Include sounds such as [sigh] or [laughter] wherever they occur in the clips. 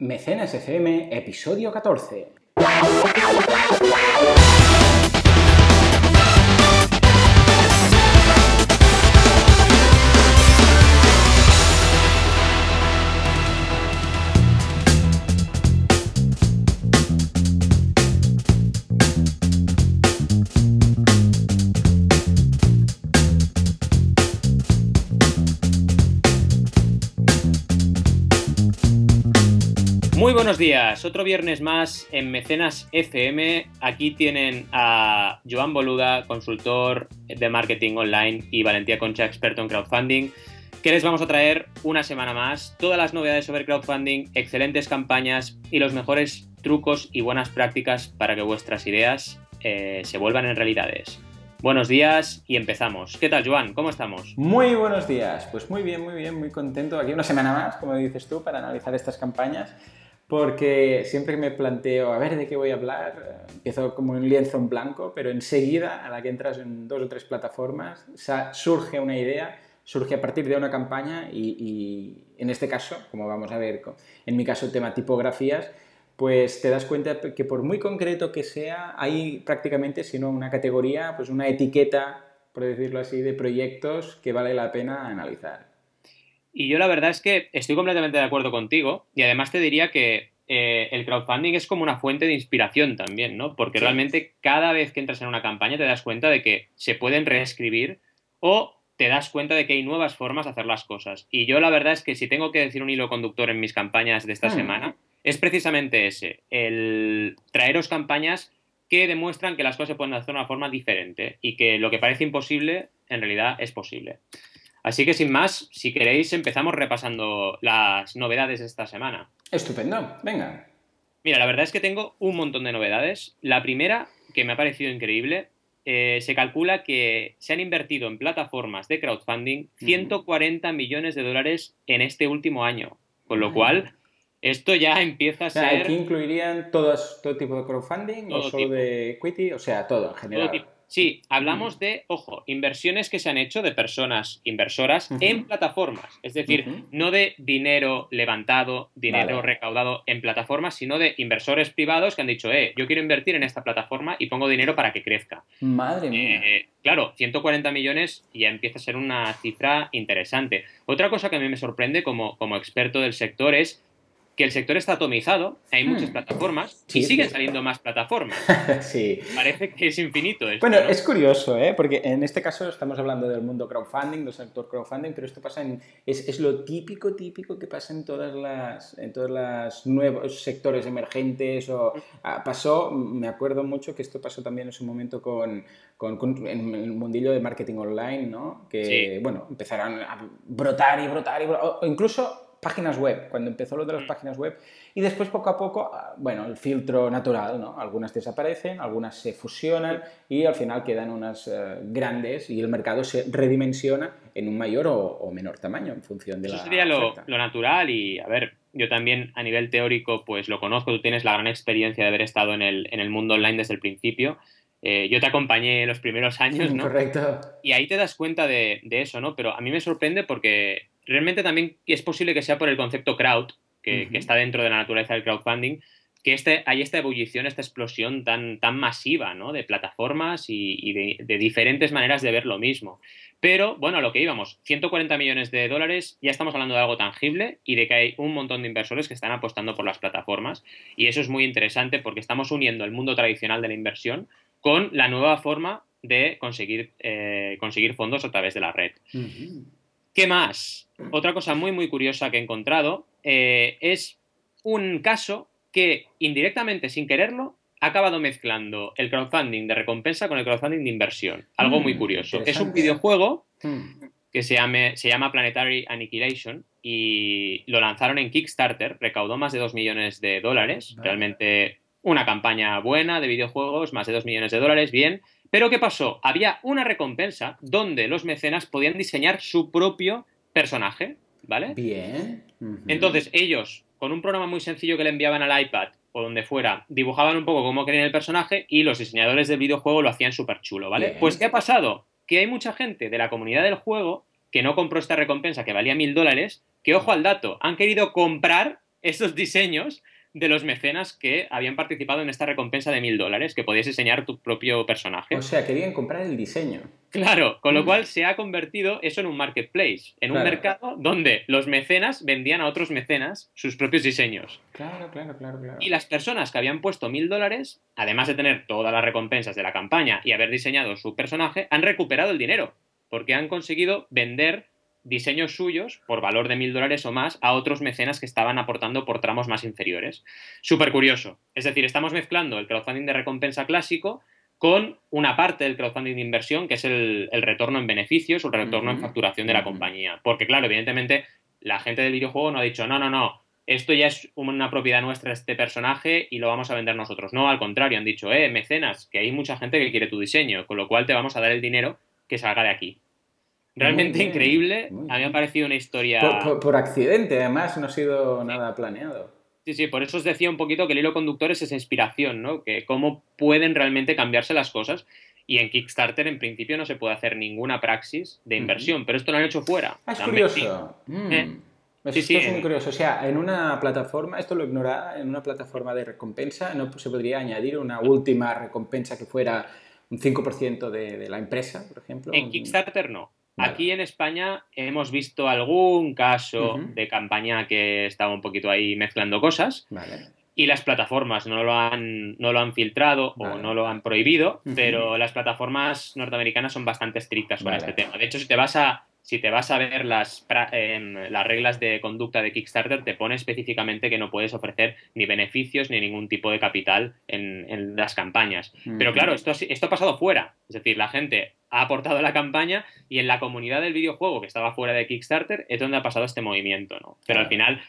Mecenas FM, episodio 14. Buenos días, otro viernes más en Mecenas FM. Aquí tienen a Joan Boluda, consultor de marketing online, y Valentía Concha, experto en crowdfunding, que les vamos a traer una semana más todas las novedades sobre crowdfunding, excelentes campañas y los mejores trucos y buenas prácticas para que vuestras ideas eh, se vuelvan en realidades. Buenos días y empezamos. ¿Qué tal, Joan? ¿Cómo estamos? Muy buenos días. Pues muy bien, muy bien, muy contento. Aquí una semana más, como dices tú, para analizar estas campañas porque siempre que me planteo, a ver de qué voy a hablar, empiezo como un lienzo en blanco, pero enseguida, a la que entras en dos o tres plataformas, surge una idea, surge a partir de una campaña y, en este caso, como vamos a ver, en mi caso el tema tipografías, pues te das cuenta que por muy concreto que sea, hay prácticamente, si no una categoría, pues una etiqueta, por decirlo así, de proyectos que vale la pena analizar. Y yo la verdad es que estoy completamente de acuerdo contigo y además te diría que eh, el crowdfunding es como una fuente de inspiración también, ¿no? Porque realmente cada vez que entras en una campaña te das cuenta de que se pueden reescribir o te das cuenta de que hay nuevas formas de hacer las cosas. Y yo la verdad es que si tengo que decir un hilo conductor en mis campañas de esta hmm. semana, es precisamente ese, el traeros campañas que demuestran que las cosas se pueden hacer de una forma diferente y que lo que parece imposible en realidad es posible. Así que sin más, si queréis, empezamos repasando las novedades de esta semana. Estupendo, venga. Mira, la verdad es que tengo un montón de novedades. La primera, que me ha parecido increíble, eh, se calcula que se han invertido en plataformas de crowdfunding 140 millones de dólares en este último año. Con lo cual, esto ya empieza a ser. ¿Aquí incluirían todo tipo de crowdfunding o solo de equity? O sea, todo en general. Sí, hablamos de, ojo, inversiones que se han hecho de personas inversoras en plataformas. Es decir, no de dinero levantado, dinero recaudado en plataformas, sino de inversores privados que han dicho, eh, yo quiero invertir en esta plataforma y pongo dinero para que crezca. Madre mía. Eh, claro, 140 millones ya empieza a ser una cifra interesante. Otra cosa que a mí me sorprende como, como experto del sector es que el sector está atomizado, hay muchas hmm. plataformas y siguen saliendo más plataformas. [laughs] sí. Parece que es infinito. bueno, es curioso, ¿eh? porque en este caso estamos hablando del mundo crowdfunding, del sector crowdfunding, pero esto pasa en, es, es, lo típico, típico que pasa en todas las, en todos los nuevos sectores emergentes. O, ah, pasó, me acuerdo mucho que esto pasó también en su momento con, con, en el mundillo de marketing online, ¿no? Que, bueno, empezaron a brotar y brotar y brotar, o incluso páginas web, cuando empezó lo de las mm. páginas web, y después poco a poco, ah, bueno, el filtro natural, ¿no? Algunas desaparecen, algunas se fusionan y al final quedan unas eh, grandes y el mercado se redimensiona en un mayor o, menor tamaño en función de Eso la sería lo, natural y, a ver, yo también a nivel teórico pues lo conozco, tú tienes la gran experiencia de haber estado en el, en el mundo online desde el principio. Eh, yo te acompañé los primeros años, [laughs] ¿no? Correcto. Y ahí te das cuenta de, de, eso, ¿no? Pero a mí me sorprende porque realmente también es posible que sea por el concepto crowd, que, está dentro de la naturaleza del crowdfunding, que este, hay esta ebullición, esta explosión tan, tan masiva ¿no? de plataformas y, de, diferentes maneras de ver lo mismo. Pero bueno, a lo que íbamos, 140 millones de dólares, ya estamos hablando de algo tangible y de que hay un montón de inversores que están apostando por las plataformas. Y eso es muy interesante porque estamos uniendo el mundo tradicional de la inversión con la nueva forma de conseguir, eh, conseguir fondos a través de la red. ¿Qué más? Otra cosa muy, muy curiosa que he encontrado eh, es un caso que indirectamente, sin quererlo, ha acabado mezclando el crowdfunding de recompensa con el crowdfunding de inversión. Algo muy mm, curioso. Es un videojuego hmm. que se, se llama Planetary Annihilation y lo lanzaron en Kickstarter, recaudó más de 2 millones de dólares. Realmente una campaña buena de videojuegos, más de 2 millones de dólares, bien. Pero ¿qué pasó? Había una recompensa donde los mecenas podían diseñar su propio personaje, ¿vale? Bien. Entonces ellos, con un programa muy sencillo que le enviaban al iPad o donde fuera, dibujaban un poco cómo querían el personaje y los diseñadores del videojuego lo hacían súper chulo, ¿vale? Pues ¿qué ha pasado? Que hay mucha gente de la comunidad del juego que no compró esta recompensa que valía mil dólares, que ojo al dato, han querido comprar esos diseños de los mecenas que habían participado en esta recompensa de mil dólares, que podías diseñar tu propio personaje. O sea, querían comprar el diseño. Claro, con lo mm. cual se ha convertido eso en un marketplace, en un mercado donde los mecenas vendían a otros mecenas sus propios diseños. Claro, claro, claro, claro. Y las personas que habían puesto mil dólares, además de tener todas las recompensas de la campaña y haber diseñado su personaje, han recuperado el dinero, porque han conseguido vender diseños suyos por valor de mil dólares o más a otros mecenas que estaban aportando por tramos más inferiores. Súper curioso. Es decir, estamos mezclando el crowdfunding de recompensa clásico con una parte del crowdfunding de inversión, que es el, retorno en beneficios o el retorno en facturación de la compañía. Porque, claro, evidentemente, la gente del videojuego no ha dicho, no, no, no, esto ya es una propiedad nuestra, este personaje, y lo vamos a vender nosotros. No, al contrario, han dicho, eh, mecenas, que hay mucha gente que quiere tu diseño, con lo cual te vamos a dar el dinero que salga de aquí. Realmente increíble. A mí me ha parecido una historia. Por, accidente, además, no ha sido nada planeado. Sí, sí, por eso os decía un poquito que el hilo conductor es esa inspiración, ¿no? Que cómo pueden realmente cambiarse las cosas. Y en Kickstarter, en principio, no se puede hacer ninguna praxis de inversión, pero esto lo han hecho fuera. Ah, es curioso. Mm. Eh, sí, sí, es muy curioso. O sea, en una plataforma, esto lo ignoraba, en una plataforma de recompensa, ¿no se podría añadir una última recompensa que fuera un 5% de, de la empresa, por ejemplo? En Kickstarter no. Aquí en España hemos visto algún caso de campaña que estaba un poquito ahí mezclando cosas. Y las plataformas no lo han, no lo han filtrado o no lo han prohibido, pero las plataformas norteamericanas son bastante estrictas con este tema. De hecho, si te vas a, si te vas a ver las, em, las reglas de conducta de Kickstarter, te pone específicamente que no puedes ofrecer ni beneficios ni ningún tipo de capital en, las campañas. Pero claro, esto, esto ha pasado fuera. Es decir, la gente ha aportado a la campaña y en la comunidad del videojuego que estaba fuera de Kickstarter es donde ha pasado este movimiento, ¿no? Pero al final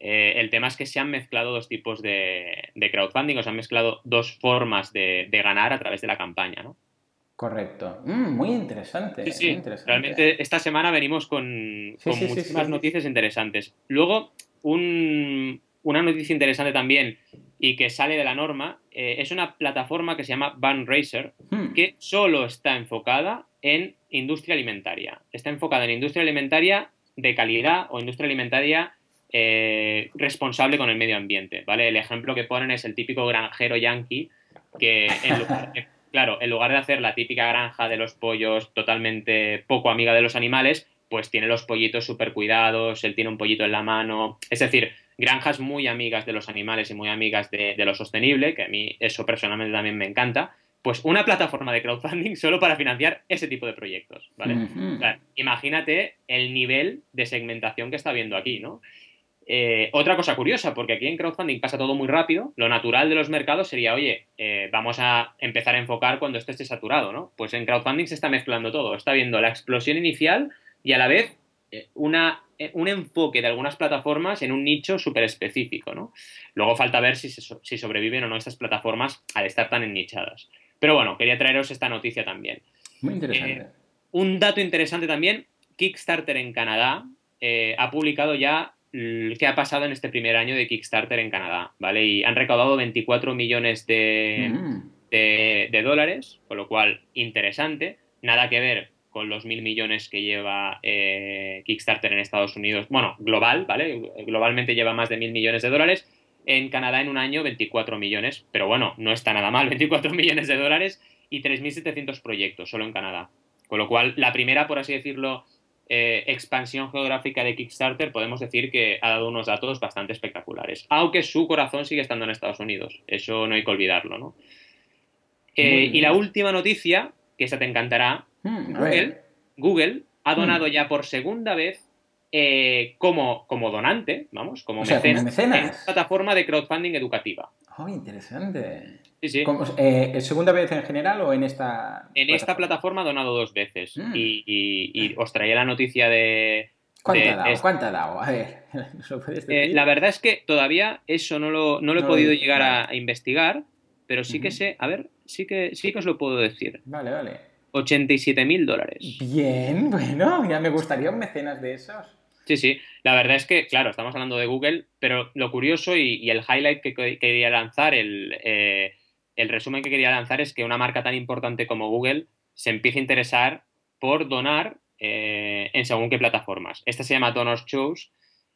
eh, el tema es que se han mezclado dos tipos de, crowdfunding, o se han mezclado dos formas de, ganar a través de la campaña, ¿no? Correcto. Mm, muy interesante. Sí, sí. Realmente esta semana venimos con, muchísimas noticias interesantes. Luego, una noticia interesante también y que sale de la norma, eh, es una plataforma que se llama Van Racer, hmm. que solo está enfocada en industria alimentaria. Está enfocada en industria alimentaria de calidad o industria alimentaria eh, responsable con el medio ambiente, ¿vale? El ejemplo que ponen es el típico granjero yankee que en lugar claro, en lugar de hacer la típica granja de los pollos totalmente poco amiga de los animales, pues tiene los pollitos súper cuidados, él tiene un pollito en la mano, es decir, granjas muy amigas de los animales y muy amigas de, lo sostenible, que a mí eso personalmente también me encanta, pues una plataforma de crowdfunding solo para financiar ese tipo de proyectos, ¿vale? imagínate el nivel de segmentación que está viendo aquí, ¿no? Eh, otra cosa curiosa, porque aquí en crowdfunding pasa todo muy rápido, lo natural de los mercados sería, oye, eh, vamos a empezar a enfocar cuando esto esté saturado, ¿no? Pues en crowdfunding se está mezclando todo, está viendo la explosión inicial y a la vez eh, una un enfoque de algunas plataformas en un nicho súper específico, ¿no? Luego falta ver si, si, sobreviven o no estas plataformas al estar tan ennichadas. Pero bueno, quería traeros esta noticia también. Muy interesante. Un dato interesante también, Kickstarter en Canadá ha publicado ya qué ha pasado en este primer año de Kickstarter en Canadá, ¿vale? Y han recaudado 24 millones de, mm. de, de dólares, con lo cual interesante. Nada que ver con los mil millones que lleva eh, Kickstarter en Estados Unidos, bueno, global, ¿vale? Globalmente lleva más de mil millones de dólares. En Canadá en un año 24 millones, pero bueno, no está nada mal, [laughs] 24 millones de dólares y 3.700 proyectos solo en Canadá. Con lo cual, la primera, por así decirlo, eh, expansión geográfica de Kickstarter, podemos decir que ha dado unos datos bastante espectaculares. Aunque su corazón sigue estando en Estados Unidos. Eso no hay que olvidarlo, ¿no? Eh, y la última noticia, que esa te encantará, Hmm, Google, ha donado hmm. ya por segunda vez eh, como, como donante, vamos, como, mecenas, en plataforma de crowdfunding educativa. Oh, interesante. Sí, sí. Eh, ¿Segunda vez en general o en esta? En esta plataforma ha donado dos veces. Hmm. Y, os traía la noticia de. ¿Cuánto ha dado? ¿Cuánto ha dado? A ver, [laughs] eh, la verdad es que todavía eso no lo, no lo he podido llegar a, investigar, pero sí que sé, a ver, sí que, sí que os lo puedo decir. Vale, vale. 87 mil dólares. Bien, [laughs] bueno, ya me gustaría un mecenas de esos. Sí, sí. La verdad es que, claro, estamos hablando de Google, pero lo curioso y, el highlight que quería lanzar, eh, el, resumen que quería lanzar es que una marca tan importante como Google se empiece a interesar por donar eh, en según qué plataformas. Esta se llama Donors Choose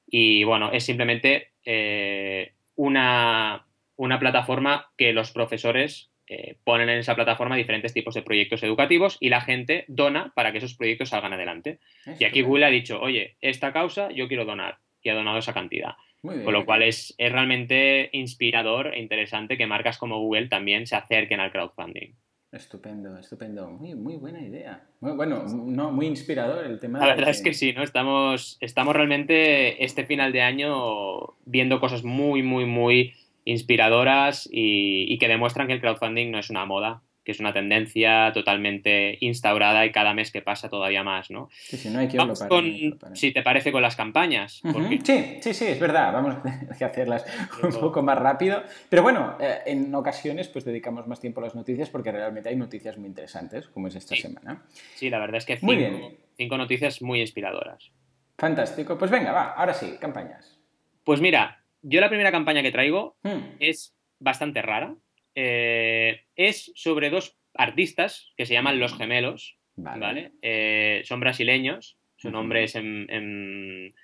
Y bueno, es simplemente eh, una, una plataforma que los profesores eh, ponen en esa plataforma diferentes tipos de proyectos educativos y la gente dona para que esos proyectos salgan adelante. y aquí Google ha dicho, oye, esta causa yo quiero donar y ha donado esa cantidad. Con lo cual es, es, realmente inspirador e interesante que marcas como Google también se acerquen al crowdfunding. Estupendo, estupendo. Muy, muy buena idea. Muy, bueno, no, muy inspirador el tema. La verdad es que sí, ¿no? Estamos, estamos realmente este final de año viendo cosas muy, muy, muy inspiradoras y, que demuestran que el crowdfunding no es una moda, que es una tendencia totalmente instaurada y cada mes que pasa todavía más, ¿no? Sí, sí, no hay que Vamos con, si te parece, con las campañas. Sí, sí, sí, es verdad, vamos a hacerlas un poco más rápido. Pero bueno, eh, en ocasiones pues dedicamos más tiempo a las noticias porque realmente hay noticias muy interesantes, como es esta semana. Sí, la verdad es que cinco, cinco noticias muy inspiradoras. Fantástico, pues venga, va, ahora sí, campañas. Pues mira, yo la primera campaña que traigo hmm. es bastante rara. Eh, es sobre dos artistas que se llaman Los Gemelos, ¿vale? Eh, son brasileños, su nombre es en,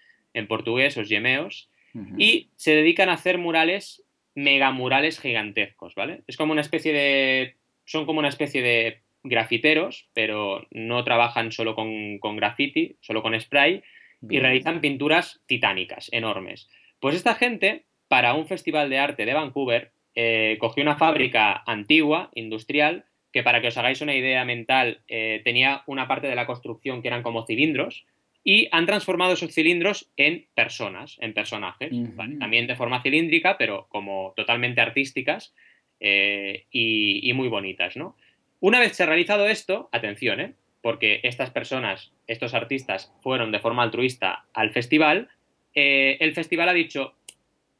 portugués, os gemeos, y se dedican a hacer murales, megamurales gigantescos, ¿vale? Es como una especie de... son como una especie de grafiteros, pero no trabajan solo con, con graffiti, solo con spray, y realizan pinturas titánicas, enormes. Pues esta gente, para un festival de arte de Vancouver, eh, cogió una fábrica antigua, industrial, que para que os hagáis una idea mental, eh, tenía una parte de la construcción que eran como cilindros, y han transformado esos cilindros en personas, en personajes, también de forma cilíndrica, pero como totalmente artísticas eh, y, y, muy bonitas, ¿no? Una vez se ha realizado esto, atención, porque estas personas, estos artistas, fueron de forma altruista al festival, eh, el festival ha dicho,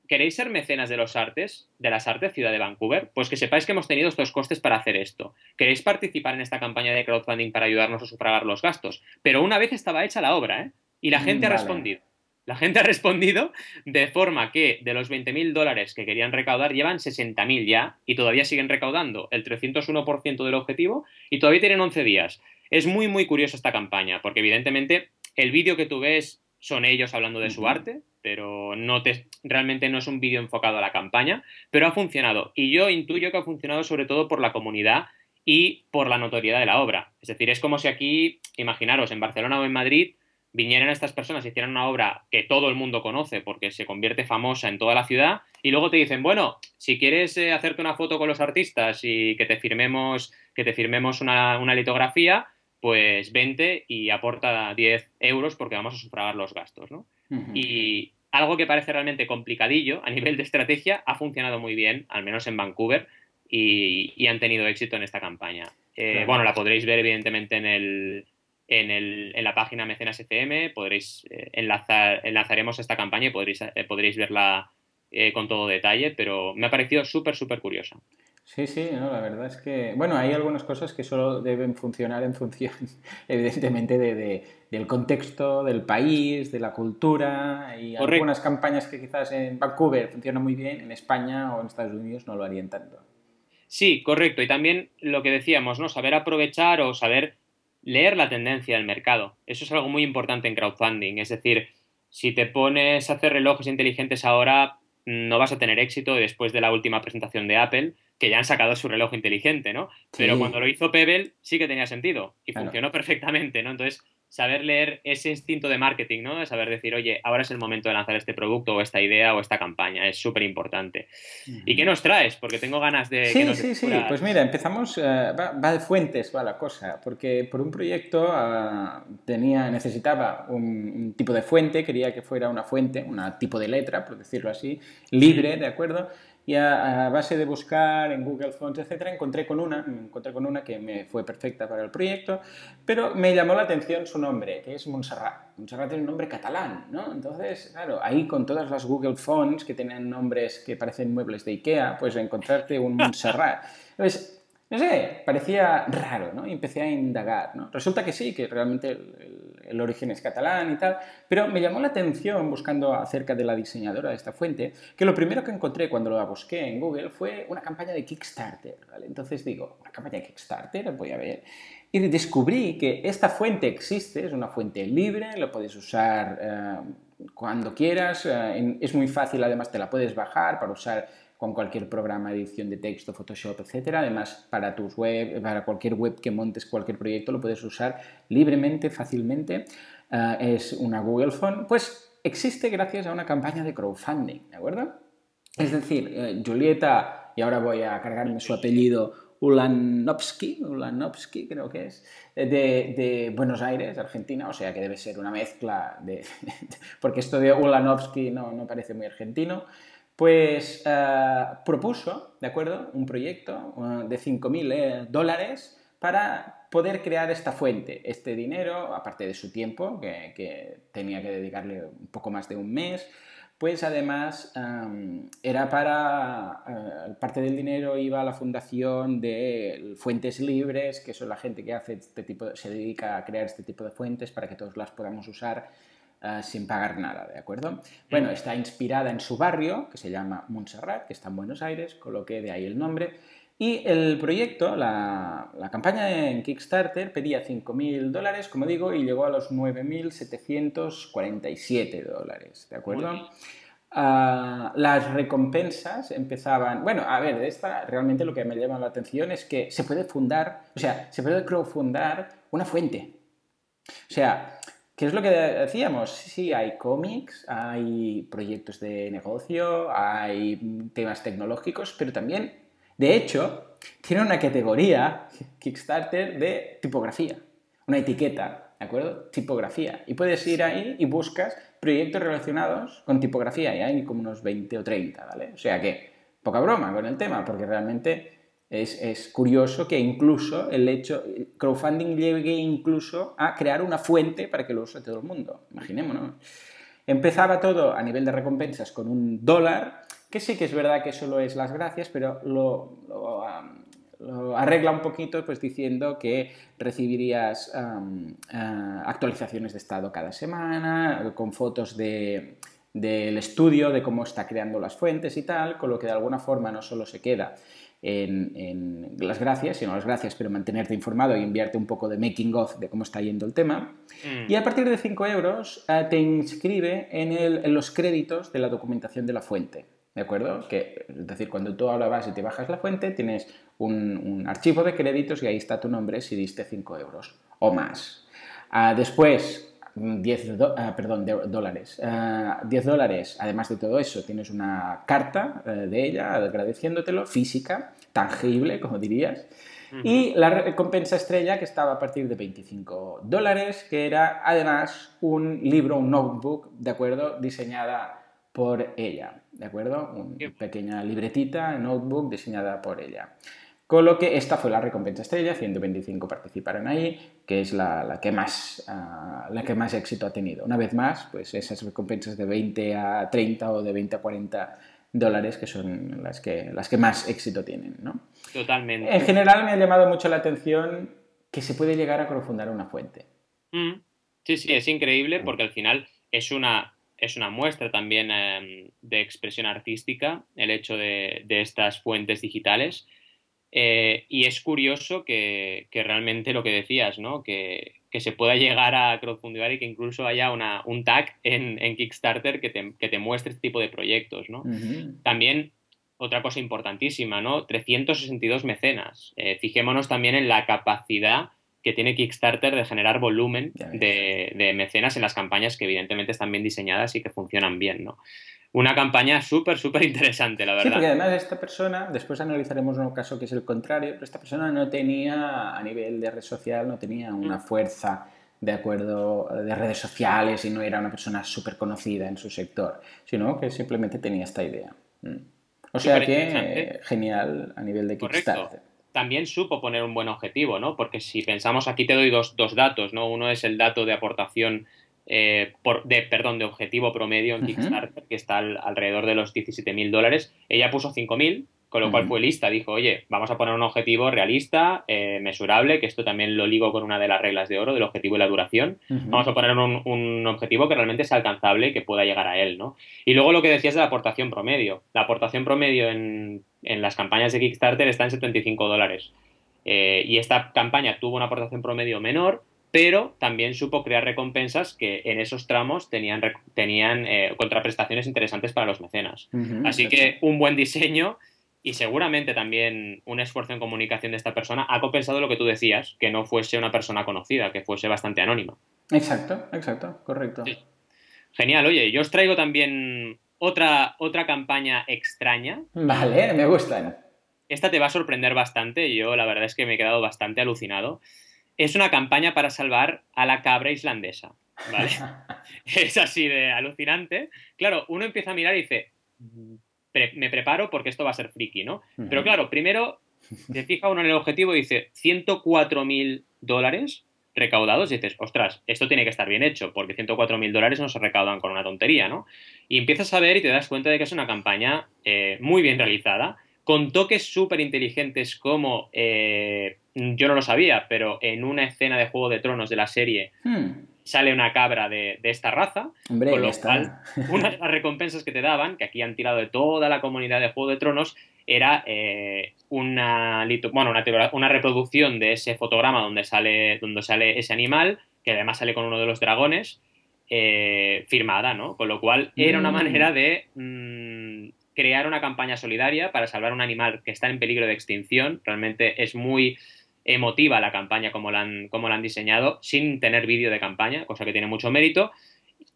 ¿queréis ser mecenas de los artes, de las artes Ciudad de Vancouver? Pues que sepáis que hemos tenido estos costes para hacer esto. ¿Queréis participar en esta campaña de crowdfunding para ayudarnos a sufragar los gastos? Pero una vez estaba hecha la obra, ¿eh? Y la gente ha respondido. La gente ha respondido de forma que de los 20.000 dólares que querían recaudar llevan 60.000 ya y todavía siguen recaudando el 301% del objetivo y todavía tienen 11 días. Es muy, muy curiosa esta campaña porque evidentemente el vídeo que tú ves son ellos hablando de su arte, pero no te, realmente no es un vídeo enfocado a la campaña, pero ha funcionado. Y yo intuyo que ha funcionado sobre todo por la comunidad y por la notoriedad de la obra. Es decir, es como si aquí, imaginaros, en Barcelona o en Madrid, vinieran estas personas y hicieran una obra que todo el mundo conoce porque se convierte famosa en toda la ciudad y luego te dicen, bueno, si quieres eh, hacerte una foto con los artistas y que te firmemos, que te firmemos una, una litografía, pues vente y aporta 10 euros porque vamos a sufragar los gastos, ¿no? Y algo que parece realmente complicadillo a nivel de estrategia ha funcionado muy bien, al menos en Vancouver, y, han tenido éxito en esta campaña. Eh, bueno, la podréis ver evidentemente en el, en, el, en la página Mecenas FM, podréis eh, enlazar, enlazaremos esta campaña y podréis, eh, podréis verla con todo detalle, pero me ha parecido súper, súper curiosa. Sí, sí, no, la verdad es que, bueno, hay algunas cosas que solo deben funcionar en función, [laughs] evidentemente, de, del contexto, del país, de la cultura, y algunas campañas que quizás en Vancouver funcionan muy bien, en España o en Estados Unidos no lo harían tanto. Sí, correcto, y también lo que decíamos, ¿no? Saber aprovechar o saber leer la tendencia del mercado. Eso es algo muy importante en crowdfunding, es decir, si te pones a hacer relojes inteligentes ahora, no vas a tener éxito después de la última presentación de Apple, que ya han sacado su reloj inteligente, ¿no? Pero cuando lo hizo Pebble sí que tenía sentido y funcionó perfectamente, ¿no? Entonces, saber leer ese instinto de marketing, ¿no? De saber decir, oye, ahora es el momento de lanzar este producto o esta idea o esta campaña, es súper importante. ¿Y qué nos traes? Porque tengo ganas de... Sí, sí, sí, pues mira, empezamos, eh, va, de fuentes, va la cosa, porque por un proyecto ah, tenía, necesitaba un, un, tipo de fuente, quería que fuera una fuente, un tipo de letra, por decirlo así, libre, ¿de acuerdo? Y a, base de buscar en Google Fonts, etcétera, encontré con una, encontré con una que me fue perfecta para el proyecto, pero me llamó la atención su nombre, que es Montserrat. Montserrat es un nombre catalán, ¿no? Entonces, claro, ahí con todas las Google Fonts que tienen nombres que parecen muebles de Ikea, pues encontrarte un Montserrat. Entonces, [laughs] no sé, parecía raro, ¿no? Y empecé a indagar, ¿no? Resulta que sí, que realmente el, origen es catalán y tal, pero me llamó la atención buscando acerca de la diseñadora de esta fuente, que lo primero que encontré cuando la busqué en Google fue una campaña de Kickstarter. Entonces digo, ¿una campaña de Kickstarter? Voy a ver. Y descubrí que esta fuente existe, es una fuente libre, lo puedes usar... Eh, cuando quieras. Eh, es muy fácil, además te la puedes bajar para usar con cualquier programa de edición de texto, Photoshop, etc. Además, para tus web, para cualquier web que montes, cualquier proyecto, lo puedes usar libremente, fácilmente. Eh, es una Google Phone. Pues existe gracias a una campaña de crowdfunding, ¿de acuerdo? Es decir, eh, Julieta, y ahora voy a cargarme su apellido, Ulanovsky, Ulanovsky creo que es, de, de, Buenos Aires, Argentina, o sea que debe ser una mezcla de... [laughs] porque esto de Ulanovsky no, no parece muy argentino, pues eh, propuso, ¿de acuerdo?, un proyecto uh, de 5.000 eh, dólares para poder crear esta fuente, este dinero, aparte de su tiempo, que, tenía que dedicarle un poco más de un mes, pues además era para, eh, parte del dinero iba a la fundación de Fuentes Libres, que son la gente que hace este tipo, se dedica a crear este tipo de fuentes para que todos las podamos usar eh, sin pagar nada, ¿de acuerdo? Bueno, está inspirada en su barrio, que se llama Montserrat, que está en Buenos Aires, coloqué de ahí el nombre. Y el proyecto, la, campaña en Kickstarter pedía 5.000 dólares, como digo, y llegó a los 9.747 dólares, ¿de acuerdo? Ah, las recompensas empezaban. Bueno, a ver, de esta realmente lo que me llama la atención es que se puede fundar, o sea, se puede crowdfundar una fuente. O sea, ¿Qué es lo que decíamos? Sí, hay cómics, hay proyectos de negocio, hay temas tecnológicos, pero también, de hecho, tiene una categoría Kickstarter de tipografía, una etiqueta, ¿de acuerdo? Tipografía. Y puedes ir ahí y buscas proyectos relacionados con tipografía y hay como unos 20 o 30, ¿vale? O sea que, poca broma con el tema, porque realmente es, curioso que incluso el hecho, crowdfunding llegue incluso a crear una fuente para que lo use todo el mundo. Imaginémonos. Empezaba todo a nivel de recompensas con un dólar, que sí que es verdad que solo es las gracias, pero lo, arregla un poquito pues diciendo que recibirías ah, actualizaciones de estado cada semana, con fotos del estudio, de cómo está creando las fuentes y tal, con lo que de alguna forma no solo se queda en, las gracias, sino las gracias, pero mantenerte informado y enviarte un poco de making of de cómo está yendo el tema. Mm. Y a partir de 5 euros eh, te inscribe en, los créditos de la documentación de la fuente. ¿De acuerdo? Que, es decir, cuando tú ahora vas y te bajas la fuente, tienes un, archivo de créditos y ahí está tu nombre si diste 5 euros o más. Ah, después, 10 ah, perdón, dólares. 10 ah, dólares, además de todo eso, tienes una carta eh, de ella agradeciéndotelo, física, tangible, como dirías. Y la recompensa estrella que estaba a partir de 25 dólares, que era además un libro, un notebook, ¿de acuerdo? Diseñada por ella, ¿de acuerdo? Una pequeña libretita, notebook diseñada por ella. Con lo que esta fue la recompensa estrella, 125 participaron ahí, que es la, que más, ah, la que más éxito ha tenido. Una vez más, pues esas recompensas de 20 a 30 o de 20 a 40 dólares que son las que, las que más éxito tienen, ¿no? Totalmente. En general me ha llamado mucho la atención que se puede llegar a profundar una fuente. Mm. Sí, sí, es increíble porque al final es una, es una muestra también em, de expresión artística el hecho de, de estas fuentes digitales eh, y es curioso que, realmente lo que decías, ¿no? Que, se pueda llegar a crowdfunding y que incluso haya una, un tag en, Kickstarter que te, muestre este tipo de proyectos, ¿no? También otra cosa importantísima, ¿no? 362 mecenas. Eh, fijémonos también en la capacidad que tiene Kickstarter de generar volumen de, de, mecenas en las campañas que evidentemente están bien diseñadas y que funcionan bien, ¿no? Una campaña súper, súper interesante, la verdad. Sí, porque además esta persona, después analizaremos un caso que es el contrario, pero esta persona no tenía, a nivel de red social, no tenía una mm. fuerza de acuerdo de redes sociales y no era una persona súper conocida en su sector, sino que simplemente tenía esta idea. Mm. O sea que genial a nivel de Kickstarter. También supo poner un buen objetivo, ¿no? Porque si pensamos, aquí te doy dos, dos datos, ¿no? Uno es el dato de aportación eh, por, de, perdón, de objetivo promedio en Kickstarter, que está alrededor de los 17.000 dólares. Ella puso 5.000, con lo cual fue lista. Dijo, oye, vamos a poner un objetivo realista, eh, mesurable, que esto también lo ligo con una de las reglas de oro del objetivo y la duración. Vamos a poner un, objetivo que realmente sea alcanzable y que pueda llegar a él, ¿no? Y luego lo que decías de la aportación promedio. La aportación promedio en, las campañas de Kickstarter está en 75 dólares. Eh, y esta campaña tuvo una aportación promedio menor, pero también supo crear recompensas que en esos tramos tenían, tenían eh, contraprestaciones interesantes para los mecenas. Así que un buen diseño y seguramente también un esfuerzo en comunicación de esta persona ha compensado lo que tú decías, que no fuese una persona conocida, que fuese bastante anónima. Exacto, exacto, correcto. Genial, oye, yo os traigo también otra, otra campaña extraña. Vale, me gustan. Esta te va a sorprender bastante, yo la verdad es que me he quedado bastante alucinado. Es una campaña para salvar a la cabra islandesa, ¿vale? [laughs] es así de alucinante. Claro, uno empieza a mirar y dice, me preparo porque esto va a ser friki, ¿no? Pero claro, primero se fija uno en el objetivo y dice 104 mil dólares recaudados y dices, ostras, esto tiene que estar bien hecho, porque 104 mil dólares no se recaudan con una tontería, ¿no? Y empiezas a ver y te das cuenta de que es una campaña eh, muy bien realizada, con toques súper inteligentes como, eh, yo no lo sabía, pero en una escena de Juego de Tronos de la serie, hmm sale una cabra de, esta raza. Hombre, con lo cual, [laughs] una de las recompensas que te daban, que aquí han tirado de toda la comunidad de Juego de Tronos, era eh, una, bueno, una, reproducción de ese fotograma donde sale, donde sale ese animal, que además sale con uno de los dragones, eh, firmada, ¿no? Con lo cual era una mm. manera de mm, crear una campaña solidaria para salvar un animal que está en peligro de extinción. Realmente es muy emotiva la campaña como la han, diseñado, sin tener vídeo de campaña, cosa que tiene mucho mérito.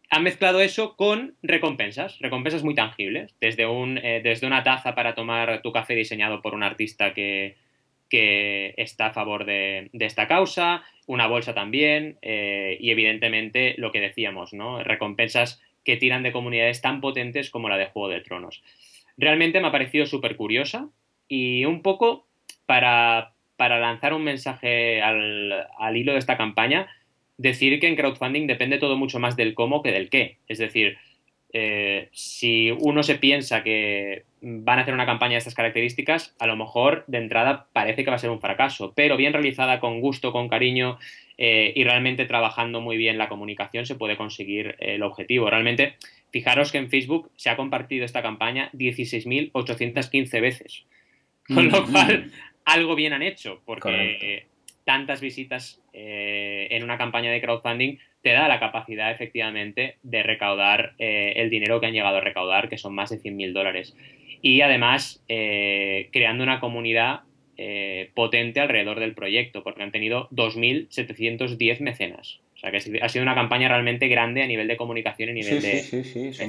Han mezclado eso con recompensas, recompensas muy tangibles, desde, un, eh, desde una taza para tomar tu café diseñado por un artista que, está a favor de, esta causa, una bolsa también, eh, y evidentemente lo que decíamos, ¿no? Recompensas que tiran de comunidades tan potentes como la de Juego de Tronos. Realmente me ha parecido súper curiosa y un poco para, para lanzar un mensaje al, hilo de esta campaña, decir que en crowdfunding depende todo mucho más del cómo que del qué. Es decir, eh, si uno se piensa que van a hacer una campaña de estas características, a lo mejor de entrada parece que va a ser un fracaso, pero bien realizada con gusto, con cariño eh, y realmente trabajando muy bien la comunicación se puede conseguir el objetivo. Realmente, fijaros que en Facebook se ha compartido esta campaña 16.815 veces. Con lo cual, algo bien han hecho, porque tantas visitas eh, en una campaña de crowdfunding te da la capacidad efectivamente de recaudar eh, el dinero que han llegado a recaudar, que son más de 100.000 dólares. Y además eh, creando una comunidad potente alrededor del proyecto, porque han tenido 2.710 mecenas. O sea que ha sido una campaña realmente grande a nivel de comunicación y nivel de sí, sí, sí,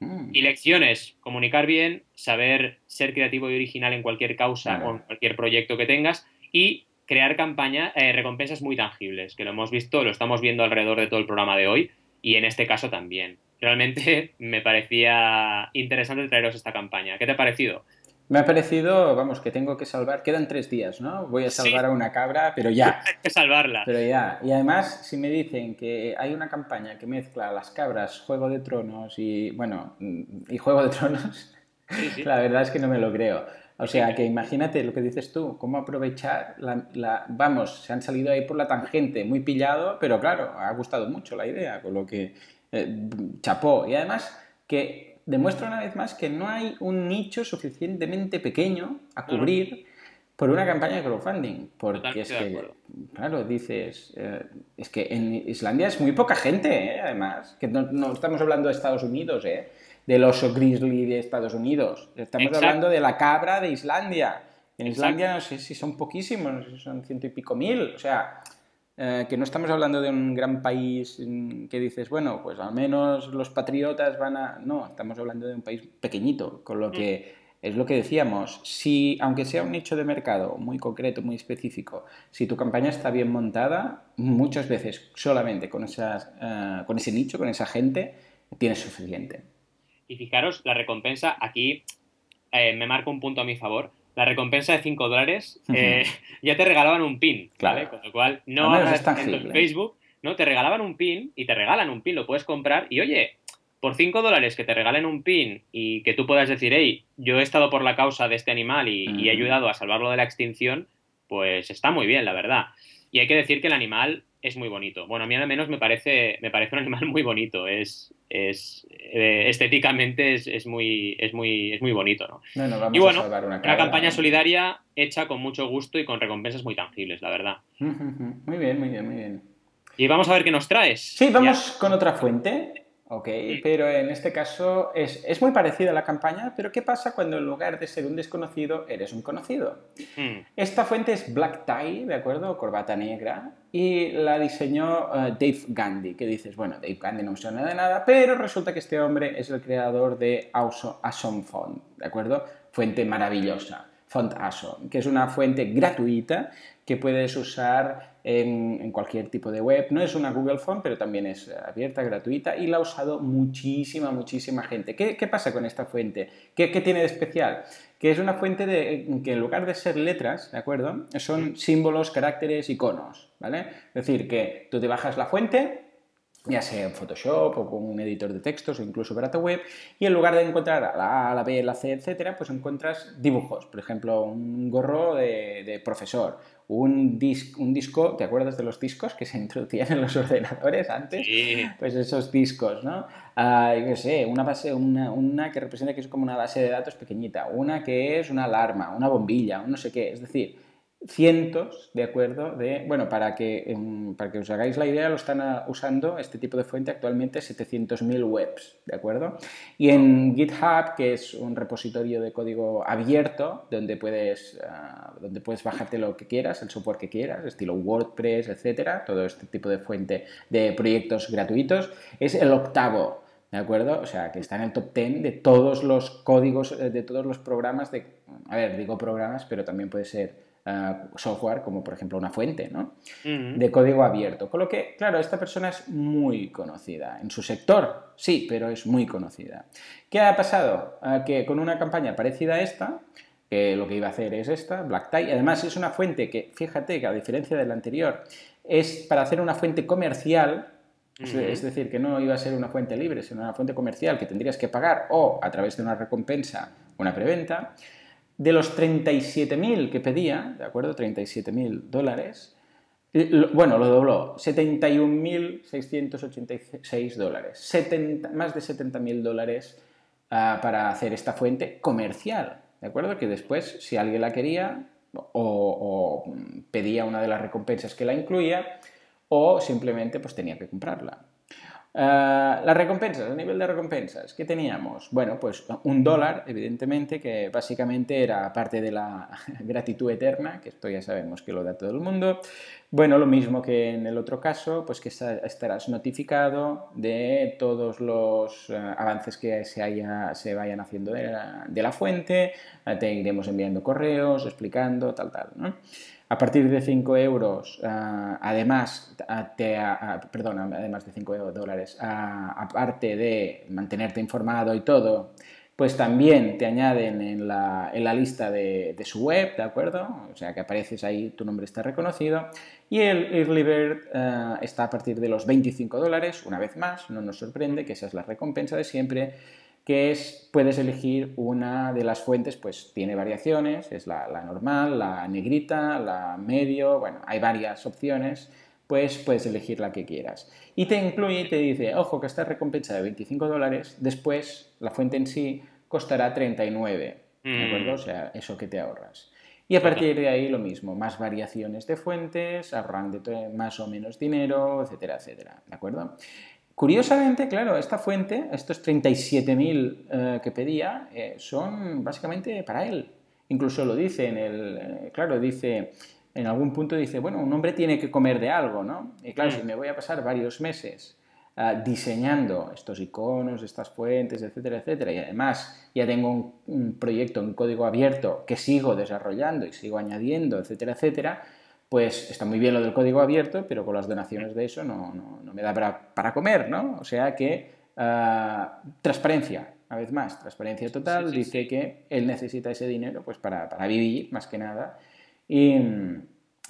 Mm. Y lecciones, comunicar bien, saber ser creativo y original en cualquier causa o en cualquier proyecto que tengas y crear campañas, eh, recompensas muy tangibles, que lo hemos visto, lo estamos viendo alrededor de todo el programa de hoy y en este caso también. Realmente [laughs] me parecía interesante traeros esta campaña. ¿Qué te ha parecido? Me ha parecido, vamos, que tengo que salvar, quedan tres días, ¿no? Voy a salvar a una cabra, pero ya. [laughs] Hay que salvarla. Pero ya. Y además, si me dicen que hay una campaña que mezcla las cabras, Juego de Tronos y, bueno, y Juego de Tronos, [laughs] la verdad es que no me lo creo. O sea, que imagínate lo que dices tú, cómo aprovechar la, Vamos, se han salido ahí por la tangente, muy pillado, pero claro, ha gustado mucho la idea, con lo que... Eh, chapó. Y además que demuestra una vez más que no hay un nicho suficientemente pequeño a cubrir por una campaña de crowdfunding. Porque es que, claro, dices, eh, es que en Islandia es muy poca gente, eh, además, que no, estamos hablando de Estados Unidos, eh, del oso grizzly de Estados Unidos, estamos hablando de la cabra de Islandia. En Islandia no sé si son poquísimos, son ciento y pico mil, o sea, eh, que no estamos hablando de un gran país que dices, bueno, pues al menos los patriotas van a... No, estamos hablando de un país pequeñito, con lo que es lo que decíamos, si aunque sea un nicho de mercado muy concreto, muy específico, si tu campaña está bien montada, muchas veces solamente con, esas, eh, con ese nicho, con esa gente, tienes suficiente. Y fijaros, la recompensa aquí eh, me marca un punto a mi favor, la recompensa de 5 dólares, eh, ya te regalaban un pin. Claro. Con lo cual, no hagas en Facebook, ¿no? Te regalaban un pin y te regalan un pin, lo puedes comprar y oye, por 5 dólares que te regalen un pin y que tú puedas decir, hey, yo he estado por la causa de este animal y he ayudado a salvarlo de la extinción, pues está muy bien, la verdad. Y hay que decir que el animal es muy bonito. Bueno, a mí al menos me parece, me parece un animal muy bonito. Es, es eh, estéticamente es, muy, es, muy, es muy bonito, ¿no? y bueno, una, campaña solidaria hecha con mucho gusto y con recompensas muy tangibles, la verdad. Muy bien, muy bien, muy bien. Y vamos a ver qué nos traes. Sí, vamos con otra fuente. Ok, pero en este caso es, muy parecida a la campaña, pero ¿qué pasa cuando en lugar de ser un desconocido eres un conocido? Hmm. Esta fuente es Black Tie, ¿de acuerdo? Corbata negra, y la diseñó eh, Dave Gandhi, que dices, bueno, Dave Gandhi no suena de nada, pero resulta que este hombre es el creador de Awesome Font, ¿de acuerdo? Fuente maravillosa, Font Awesome, que es una fuente gratuita que puedes usar en, cualquier tipo de web. No es una Google Font, pero también es abierta, gratuita y la ha usado muchísima, muchísima gente. ¿Qué, pasa con esta fuente? ¿Qué, tiene de especial? Que es una fuente de, que en lugar de ser letras, ¿de acuerdo? Son símbolos, caracteres, iconos, ¿vale? Es decir, que tú te bajas la fuente, ya sea en Photoshop o con un editor de textos o incluso para tu web, y en lugar de encontrar la A, la B, la C, etcétera, pues encuentras dibujos, por ejemplo, un gorro de, profesor, un, un disco, ¿te acuerdas de los discos que se introducían en los [laughs] ordenadores antes? Sí. Pues esos discos, ¿no? Uh, yo qué sé, una base, una, una, que representa que es como una base de datos pequeñita, una que es una alarma, una bombilla, un no sé qué, es decir, cientos, ¿de acuerdo? De, bueno, para que, em, para que os hagáis la idea, lo están ah, usando este tipo de fuente actualmente 700.000 webs, ¿de acuerdo? Y en GitHub, que es un repositorio de código abierto, donde puedes, ah, donde puedes bajarte lo que quieras, el software que quieras, estilo WordPress, etcétera, todo este tipo de fuente de proyectos gratuitos, es el octavo ¿De acuerdo? O sea, que está en el top 10 de todos los códigos, eh, de todos los programas de... A ver, digo programas, pero también puede ser eh, software como por ejemplo una fuente ¿no? de código abierto. Con lo que, claro, esta persona es muy conocida. En su sector, sí, pero es muy conocida. ¿Qué ha pasado? Eh, que con una campaña parecida a esta, que lo que iba a hacer es esta, Black Tie, además es una fuente que, fíjate que a diferencia de la anterior, es para hacer una fuente comercial, es decir, que no iba a ser una fuente libre, sino una fuente comercial que tendrías que pagar o a través de una recompensa, una preventa. De los 37.000 que pedía, ¿de acuerdo? 37.000 dólares, bueno, lo dobló, 71.686 dólares, más de 70.000 dólares ah, para hacer esta fuente comercial, ¿de acuerdo? Que después, si alguien la quería, o, o pedía una de las recompensas que la incluía, o simplemente pues tenía que comprarla. Eh, las recompensas, a nivel de recompensas, ¿qué teníamos? Bueno, pues un dólar, evidentemente, que básicamente era parte de la [laughs] gratitud eterna, que esto ya sabemos que lo da todo el mundo. Bueno, lo mismo que en el otro caso, pues que estarás notificado de todos los eh, avances que se, vayan haciendo de la, fuente, eh, te iremos enviando correos explicando, tal, tal, ¿no? A partir de 5 euros, ah, además, además de 5 dólares, aparte de mantenerte informado y todo, pues también te añaden en la, en la lista de, de, su web, ¿de acuerdo? O sea que apareces ahí, tu nombre está reconocido. Y el Early Bird ah, está a partir de los 25 dólares, una vez más, no nos sorprende que esa es la recompensa de siempre que es, puedes elegir una de las fuentes, pues tiene variaciones, es la, normal, la negrita, la medio, bueno, hay varias opciones, pues puedes elegir la que quieras. Y te incluye y te dice, ojo, que esta recompensa de 25 dólares, después la fuente en sí costará 39, ¿de acuerdo? Mm. O sea, eso que te ahorras. Y a partir de ahí lo mismo, más variaciones de fuentes, ahorran de más o menos dinero, etcétera, etcétera, ¿de acuerdo? Curiosamente, claro, esta fuente, estos 37.000 eh, que pedía, eh, son básicamente para él. Incluso lo dice en el, eh, claro, dice, en algún punto dice, bueno, un hombre tiene que comer de algo, ¿no? Y claro, si mm. me voy a pasar varios meses diseñando estos iconos, estas fuentes, etcétera, etcétera, y además ya tengo un, un proyecto en código abierto que sigo desarrollando y sigo añadiendo, etcétera, etcétera, pues está muy bien lo del código abierto, pero con las donaciones de eso no, me da para, comer, ¿no? O sea que ah, transparencia, una vez más, transparencia total, dice que él necesita ese dinero pues para, vivir, más que nada, y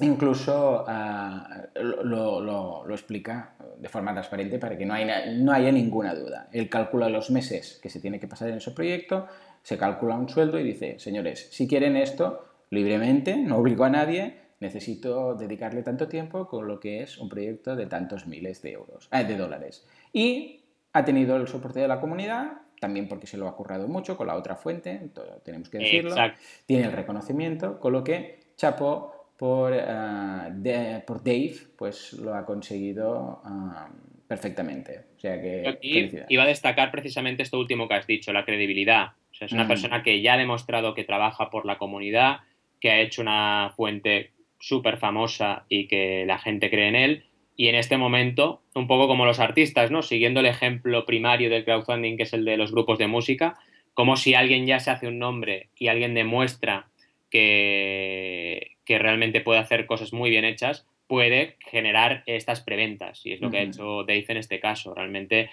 incluso ah, lo, explica de forma transparente para que no, no haya ninguna duda. Él calcula los meses que se tiene que pasar en ese proyecto, se calcula un sueldo y dice, señores, si quieren esto, libremente, no obligo a nadie, necesito dedicarle tanto tiempo con lo que es un proyecto de tantos miles de euros, eh, de dólares. Y ha tenido el soporte de la comunidad, también porque se lo ha currado mucho con la otra fuente, tenemos que decirlo. Tiene el reconocimiento, con lo que Chapo por, eh, por Dave, pues lo ha conseguido ah, perfectamente. O sea que. iba a destacar precisamente esto último que has dicho, la credibilidad. O sea, es una persona que ya ha demostrado que trabaja por la comunidad, que ha hecho una fuente súper famosa y que la gente cree en él. Y en este momento, un poco como los artistas, ¿no? Siguiendo el ejemplo primario del crowdfunding, que es el de los grupos de música, como si alguien ya se hace un nombre y alguien demuestra que, que realmente puede hacer cosas muy bien hechas, puede generar estas preventas. Y es lo que ha hecho Dave en este caso. Realmente,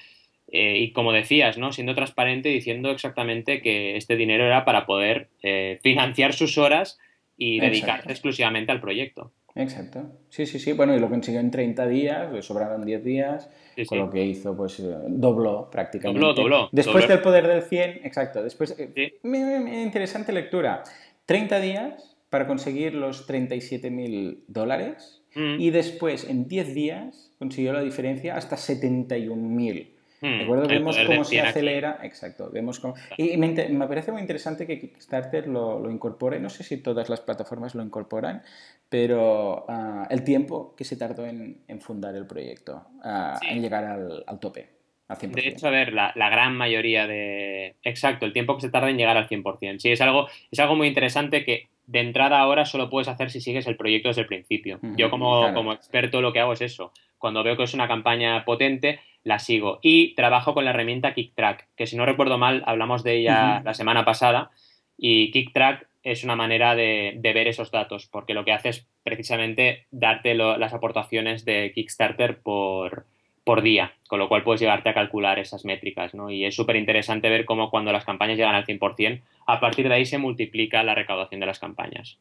eh, y como decías, ¿no? Siendo transparente, diciendo exactamente que este dinero era para poder eh, financiar sus horas y dedicarse exclusivamente al proyecto. Exacto. Sí, sí, sí. Bueno, y lo consiguió en 30 días, le sobraron 10 días, con lo que hizo, pues eh, dobló prácticamente. Dobló, dobló. Después del poder del 100, exacto. Después, interesante lectura. 30 días para conseguir los 37.000 dólares mm. y después en 10 días consiguió la diferencia hasta 71.000. Mm. ¿De acuerdo? Vemos cómo se acelera. Exacto. Vemos cómo... Y me, me, parece muy interesante que Kickstarter lo, lo, incorpore. No sé si todas las plataformas lo incorporan, pero uh, el tiempo que se tardó en, en fundar el proyecto, uh, sí. en llegar al, al tope. De hecho, a ver, la, la, gran mayoría de... Exacto, el tiempo que se tarda en llegar al 100%. Sí, es algo, es algo muy interesante que de entrada ahora solo puedes hacer si sigues el proyecto desde el principio. Uh -huh, Yo como, claro. como experto lo que hago es eso. Cuando veo que es una campaña potente, la sigo. Y trabajo con la herramienta KickTrack, que si no recuerdo mal, hablamos de ella uh -huh. la semana pasada. Y KickTrack es una manera de, de, ver esos datos, porque lo que hace es precisamente darte lo, las aportaciones de Kickstarter por, por día, con lo cual puedes llegarte a calcular esas métricas, ¿no? Y es súper interesante ver cómo cuando las campañas llegan al 100%, a partir de ahí se multiplica la recaudación de las campañas.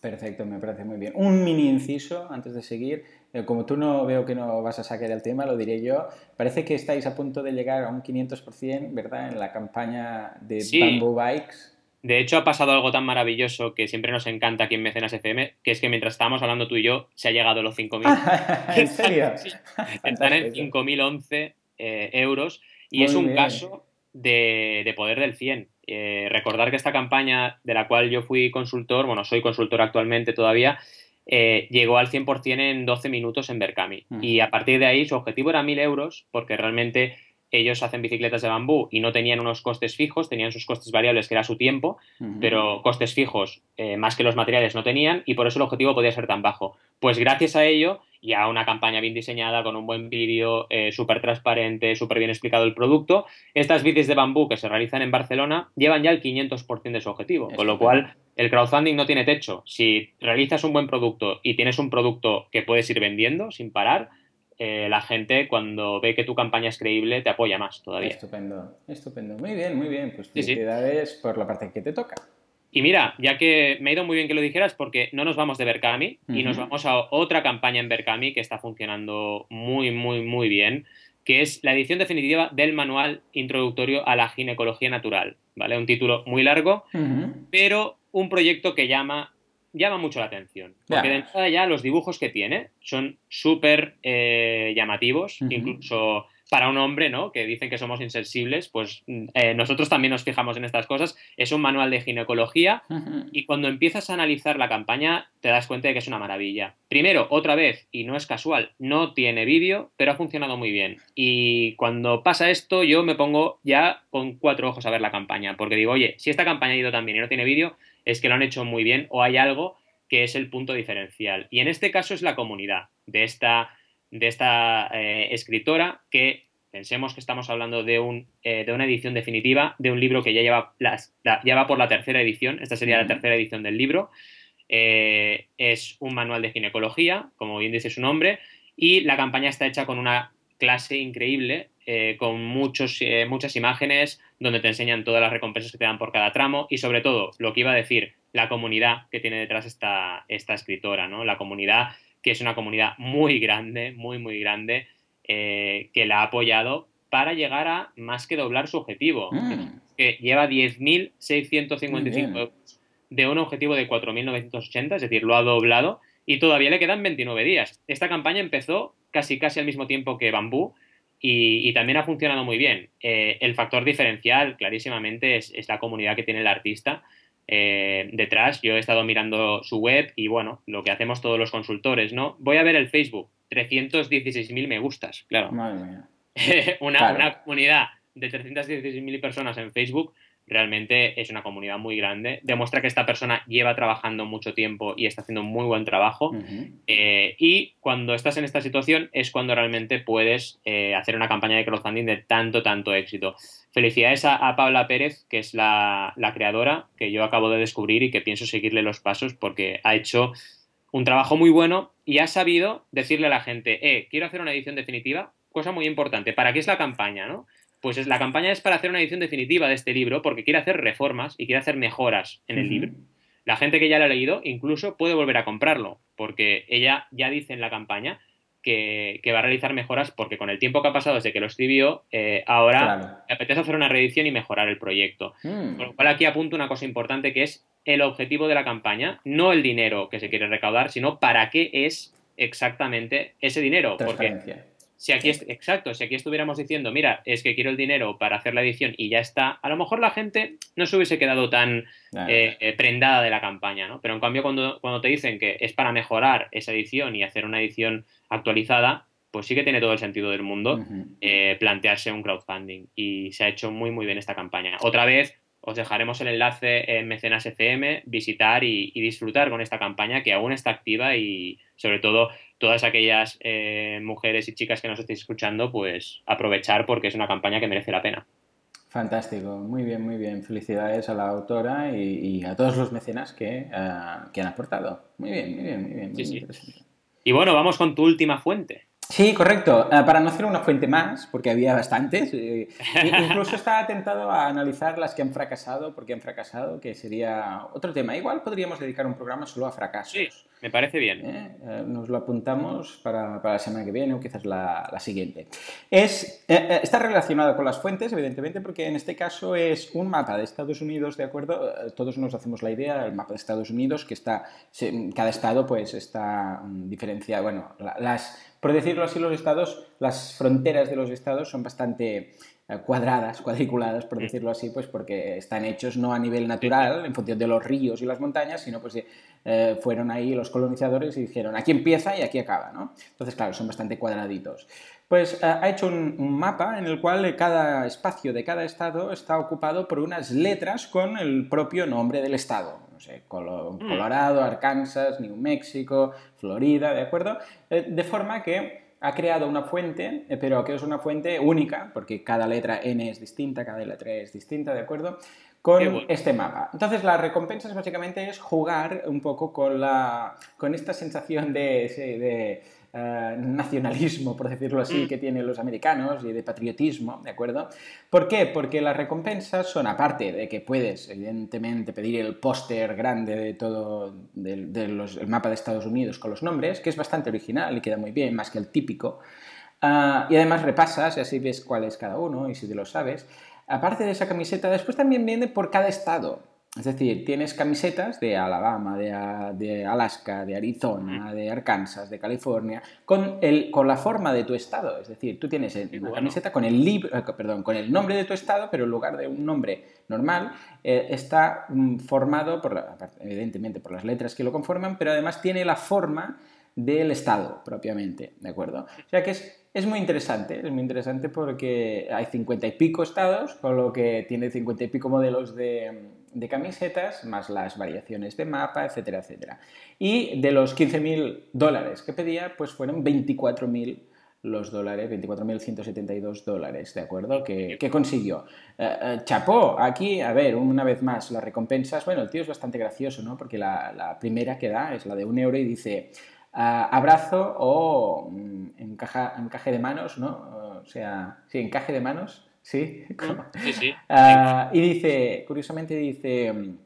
Perfecto, me parece muy bien. Un mini inciso antes de seguir. Eh, como tú no veo que no vas a sacar el tema, lo diré yo. Parece que estáis a punto de llegar a un 500%, ¿verdad? En la campaña de sí. Bamboo Bikes. De hecho, ha pasado algo tan maravilloso que siempre nos encanta aquí en Mecenas FM, que es que mientras estábamos hablando tú y yo, se ha llegado a los 5.000. [laughs] ¿En serio? [laughs] Están en 5.011 eh, euros y Muy es un bien. caso de, de, poder del 100. Eh, recordar que esta campaña de la cual yo fui consultor, bueno, soy consultor actualmente todavía, eh, llegó al 100% en 12 minutos en Berkami. Uh -huh. Y a partir de ahí su objetivo era 1.000 euros, porque realmente ellos hacen bicicletas de bambú y no tenían unos costes fijos, tenían sus costes variables que era su tiempo, uh -huh. pero costes fijos eh, más que los materiales no tenían y por eso el objetivo podía ser tan bajo. Pues gracias a ello y a una campaña bien diseñada, con un buen vídeo, eh, súper transparente, súper bien explicado el producto, estas bicis de bambú que se realizan en Barcelona llevan ya el 500% de su objetivo, es con lo cual el crowdfunding no tiene techo. Si realizas un buen producto y tienes un producto que puedes ir vendiendo sin parar, eh, la gente cuando ve que tu campaña es creíble te apoya más todavía. Estupendo, estupendo. Muy bien, muy bien. Pues felicidades sí, sí. por la parte que te toca. Y mira, ya que me ha ido muy bien que lo dijeras porque no nos vamos de Berkami uh -huh. y nos vamos a otra campaña en Berkami que está funcionando muy, muy, muy bien, que es la edición definitiva del manual introductorio a la ginecología natural, ¿vale? Un título muy largo, uh -huh. pero un proyecto que llama llama mucho la atención. Porque yeah. de entrada ya los dibujos que tiene son súper eh, llamativos, uh -huh. incluso para un hombre, ¿no? Que dicen que somos insensibles, pues eh, nosotros también nos fijamos en estas cosas. Es un manual de ginecología uh -huh. y cuando empiezas a analizar la campaña te das cuenta de que es una maravilla. Primero, otra vez, y no es casual, no tiene vídeo, pero ha funcionado muy bien. Y cuando pasa esto, yo me pongo ya con cuatro ojos a ver la campaña, porque digo, oye, si esta campaña ha ido tan bien y no tiene vídeo, es que lo han hecho muy bien o hay algo que es el punto diferencial. Y en este caso es la comunidad de esta, de esta eh, escritora que pensemos que estamos hablando de, un, eh, de una edición definitiva de un libro que ya lleva, las, la, ya va por la tercera edición, esta sería uh -huh. la tercera edición del libro. Eh, es un manual de ginecología, como bien dice su nombre, y la campaña está hecha con una clase increíble, eh, con muchos, eh, muchas imágenes donde te enseñan todas las recompensas que te dan por cada tramo y sobre todo, lo que iba a decir, la comunidad que tiene detrás esta, esta escritora, ¿no? La comunidad que es una comunidad muy grande, muy, muy grande, eh, que la ha apoyado para llegar a más que doblar su objetivo, mm. que lleva 10.655 euros de un objetivo de 4.980, es decir, lo ha doblado y todavía le quedan 29 días. Esta campaña empezó casi casi al mismo tiempo que Bambú y, y también ha funcionado muy bien. Eh, el factor diferencial, clarísimamente, es, es, la comunidad que tiene el artista, eh, detrás. Yo he estado mirando su web y bueno, lo que hacemos todos los consultores, ¿no? Voy a ver el Facebook, 316.000 me gustas, claro. Madre mía. [laughs] una, Claro. una comunidad de 316.000 personas en Facebook realmente es una comunidad muy grande. Demuestra que esta persona lleva trabajando mucho tiempo y está haciendo un muy buen trabajo. Eh, y cuando estás en esta situación es cuando realmente puedes eh, hacer una campaña de crowdfunding de tanto, tanto éxito. Felicidades a, a Paula Pérez, que es la, la creadora que yo acabo de descubrir y que pienso seguirle los pasos porque ha hecho un trabajo muy bueno y ha sabido decirle a la gente, eh, quiero hacer una edición definitiva, cosa muy importante, ¿para qué es la campaña? ¿no? Pues es, la campaña es para hacer una edición definitiva de este libro porque quiere hacer reformas y quiere hacer mejoras en el libro. La gente que ya lo ha leído incluso puede volver a comprarlo, porque ella ya dice en la campaña que, que va a realizar mejoras porque con el tiempo que ha pasado desde que lo escribió, eh, ahora Claro. le apetece hacer una reedición y mejorar el proyecto. Mm. Con lo cual aquí apunto una cosa importante que es el objetivo de la campaña, no el dinero que se quiere recaudar, sino para qué es exactamente ese dinero. Porque. Si aquí, est- exacto, si aquí estuviéramos diciendo, mira, es que quiero el dinero para hacer la edición y ya está, a lo mejor la gente no se hubiese quedado tan Claro. eh, eh, prendada de la campaña, ¿no? Pero en cambio cuando, cuando te dicen que es para mejorar esa edición y hacer una edición actualizada, pues sí que tiene todo el sentido del mundo eh, plantearse un crowdfunding y se ha hecho muy muy bien esta campaña. Otra vez os dejaremos el enlace en Mecenas FM, visitar y, y disfrutar con esta campaña que aún está activa y sobre todo todas aquellas eh, mujeres y chicas que nos estéis escuchando, pues aprovechar porque es una campaña que merece la pena. Fantástico, muy bien, muy bien. Felicidades a la autora y, y a todos los mecenas que, ah, que han aportado. Muy bien, muy bien, muy bien. muy Sí. Y bueno, vamos con tu última fuente. Sí, correcto. Ah, para no hacer una fuente más, porque había bastantes, eh, incluso estaba tentado a analizar las que han fracasado, porque han fracasado, que sería otro tema. Igual podríamos dedicar un programa solo a fracasos. Sí, me parece bien. ¿eh? Eh, nos lo apuntamos para, para la semana que viene o quizás la, la siguiente. Es, eh, está relacionado con las fuentes, evidentemente, porque en este caso es un mapa de Estados Unidos, ¿de acuerdo? Todos nos hacemos la idea del mapa de Estados Unidos, que está, cada estado pues está mm, diferenciado, bueno, la- las, por decirlo así, los estados, las fronteras de los estados son bastante cuadradas, cuadriculadas, por decirlo así, pues porque están hechos no a nivel natural, en función de los ríos y las montañas, sino pues de, eh, fueron ahí los colonizadores y dijeron, aquí empieza y aquí acaba, ¿no? Entonces, claro, son bastante cuadraditos. Pues eh, ha hecho un, un mapa en el cual cada espacio de cada estado está ocupado por unas letras con el propio nombre del estado. No sé, Colo- Colorado, Arkansas, New Mexico, Florida, ¿de acuerdo? Eh, de forma que ha creado una fuente, eh, pero que es una fuente única, porque cada letra N es distinta, cada letra E es distinta, ¿de acuerdo? Con bueno. este mapa. Entonces, las recompensas básicamente es jugar un poco con, la, con esta sensación de, eh, nacionalismo, por decirlo así, Mm. que tienen los americanos y de patriotismo, ¿de acuerdo? ¿Por qué? Porque las recompensas son, aparte de que puedes, evidentemente, pedir el póster grande de todo del de mapa de Estados Unidos con los nombres, que es bastante original y queda muy bien, más que el típico. Ah, y además repasas y así ves cuál es cada uno y si te lo sabes. Aparte de esa camiseta, después también viene por cada estado. Es decir, tienes camisetas de Alabama, de, Alaska, de Arizona, de Arkansas, de California, con, el, con la forma de tu estado. Es decir, tú tienes una bueno. camiseta con el, libro, eh, perdón, con el nombre de tu estado, pero en lugar de un nombre normal, eh, está mm, formado, por la- aparte, evidentemente, por las letras que lo conforman, pero además tiene la forma del Estado propiamente, ¿de acuerdo? O sea que es, es muy interesante, es muy interesante porque hay cincuenta y pico estados, con lo que tiene cincuenta y pico modelos de, de camisetas, más las variaciones de mapa, etcétera, etcétera. Y de los 15.000 dólares que pedía, pues fueron 24.000 los dólares, 24.172 dólares, ¿de acuerdo? Que, que consiguió. Eh, eh, chapó, aquí, a ver, una vez más, las recompensas, bueno, el tío es bastante gracioso, ¿no? Porque la, la primera que da es la de un euro y dice abrazo o mm, encaja, encaje de manos, ¿no? O sea, sí, encaje de manos, sí. [laughs] como- Sí, sí. [laughs] Ah, y dice, curiosamente dice, mm,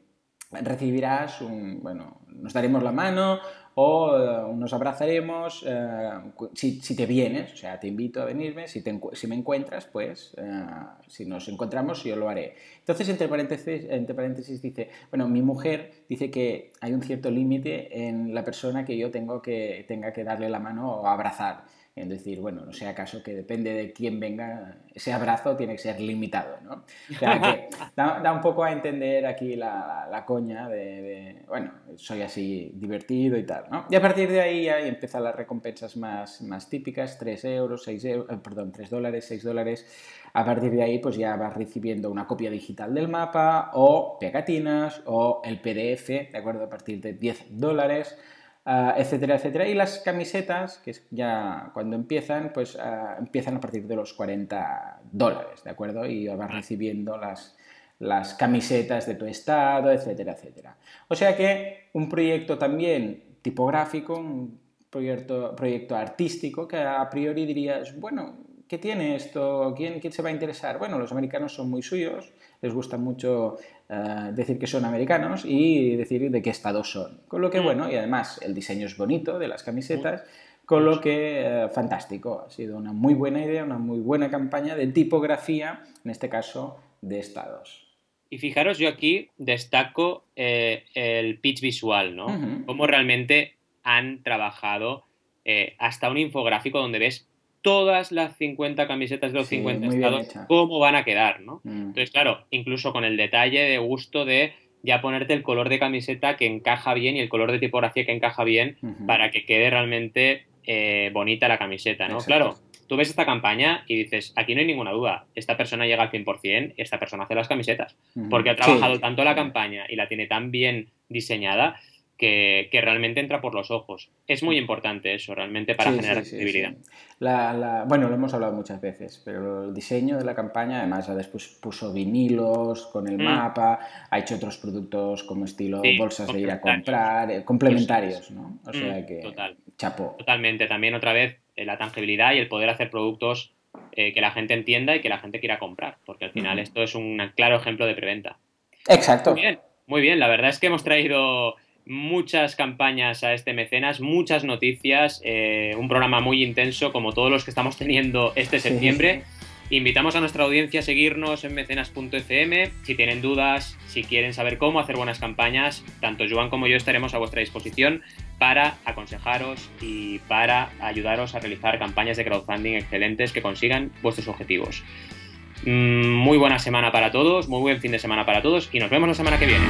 recibirás un, bueno, nos daremos la mano o eh, nos abrazaremos eh, si, si te vienes, o sea, te invito a venirme, si, te si me encuentras, pues eh, si nos encontramos yo lo haré. Entonces, entre paréntesis, entre paréntesis dice, bueno, mi mujer dice que hay un cierto límite en la persona que yo tengo que, tenga que darle la mano o abrazar. Es decir, bueno, no sea caso que depende de quién venga, ese abrazo tiene que ser limitado, ¿no? O sea que [laughs] da, un poco a entender aquí la, coña de, bueno, soy así divertido y tal, ¿no? Y a partir de ahí ya empiezan las recompensas más, más típicas, 3 euros, 6 euros, eh, perdón, 3 dólares, 6 dólares. A partir de ahí pues ya vas recibiendo una copia digital del mapa o pegatinas o el PDF, ¿de acuerdo? A partir de 10 dólares. Ah, etcétera, etcétera. Y las camisetas, que es ya cuando empiezan, pues ah, empiezan a partir de los 40 dólares, ¿de acuerdo? Y vas recibiendo las, las camisetas de tu estado, etcétera, etcétera. O sea que un proyecto también tipográfico, un proyecto, proyecto artístico, que a priori dirías, bueno, ¿qué tiene esto? ¿Quién, ¿Quién se va a interesar? Bueno, los americanos son muy suyos, les gusta mucho eh, decir que son americanos y decir de qué estado son. Con lo que, mm. bueno, y además el diseño es bonito de las camisetas, con lo que, eh, fantástico, ha sido una muy buena idea, una muy buena campaña de tipografía, en este caso de estados. Y fijaros, yo aquí destaco eh, el pitch visual, ¿no? Cómo realmente han trabajado hasta un infográfico donde ves todas las 50 camisetas de los 50 estados, cómo van a quedar, ¿no? Mm. Entonces, claro, incluso con el detalle de gusto de ya ponerte el color de camiseta que encaja bien y el color de tipografía que encaja bien para que quede realmente eh, bonita la camiseta, ¿no? Claro, tú ves esta campaña y dices, aquí no hay ninguna duda, esta persona llega al 100% y esta persona hace las camisetas, porque ha trabajado tanto la campaña y la tiene tan bien diseñada que, realmente entra por los ojos. Es muy importante eso, realmente, para generar accesibilidad. bueno, lo hemos hablado muchas veces, pero el diseño de la campaña, además, después puso vinilos con el mm. mapa, ha hecho otros productos como estilo bolsas de ir a comprar, eh, complementarios, ¿no? O sea mm, que, Total. chapo. Totalmente, también otra vez eh, la tangibilidad y el poder hacer productos eh, que la gente entienda y que la gente quiera comprar, porque al final esto es un claro ejemplo de preventa. Exacto. Muy bien, muy bien, la verdad es que hemos traído muchas campañas a este mecenas, muchas noticias, eh, un programa muy intenso como todos los que estamos teniendo este septiembre. Invitamos a nuestra audiencia a seguirnos en mecenas.fm. Si tienen dudas, si quieren saber cómo hacer buenas campañas, tanto Joan como yo estaremos a vuestra disposición para aconsejaros y para ayudaros a realizar campañas de crowdfunding excelentes que consigan vuestros objetivos. Mm, muy buena semana para todos, muy buen fin de semana para todos y nos vemos la semana que viene.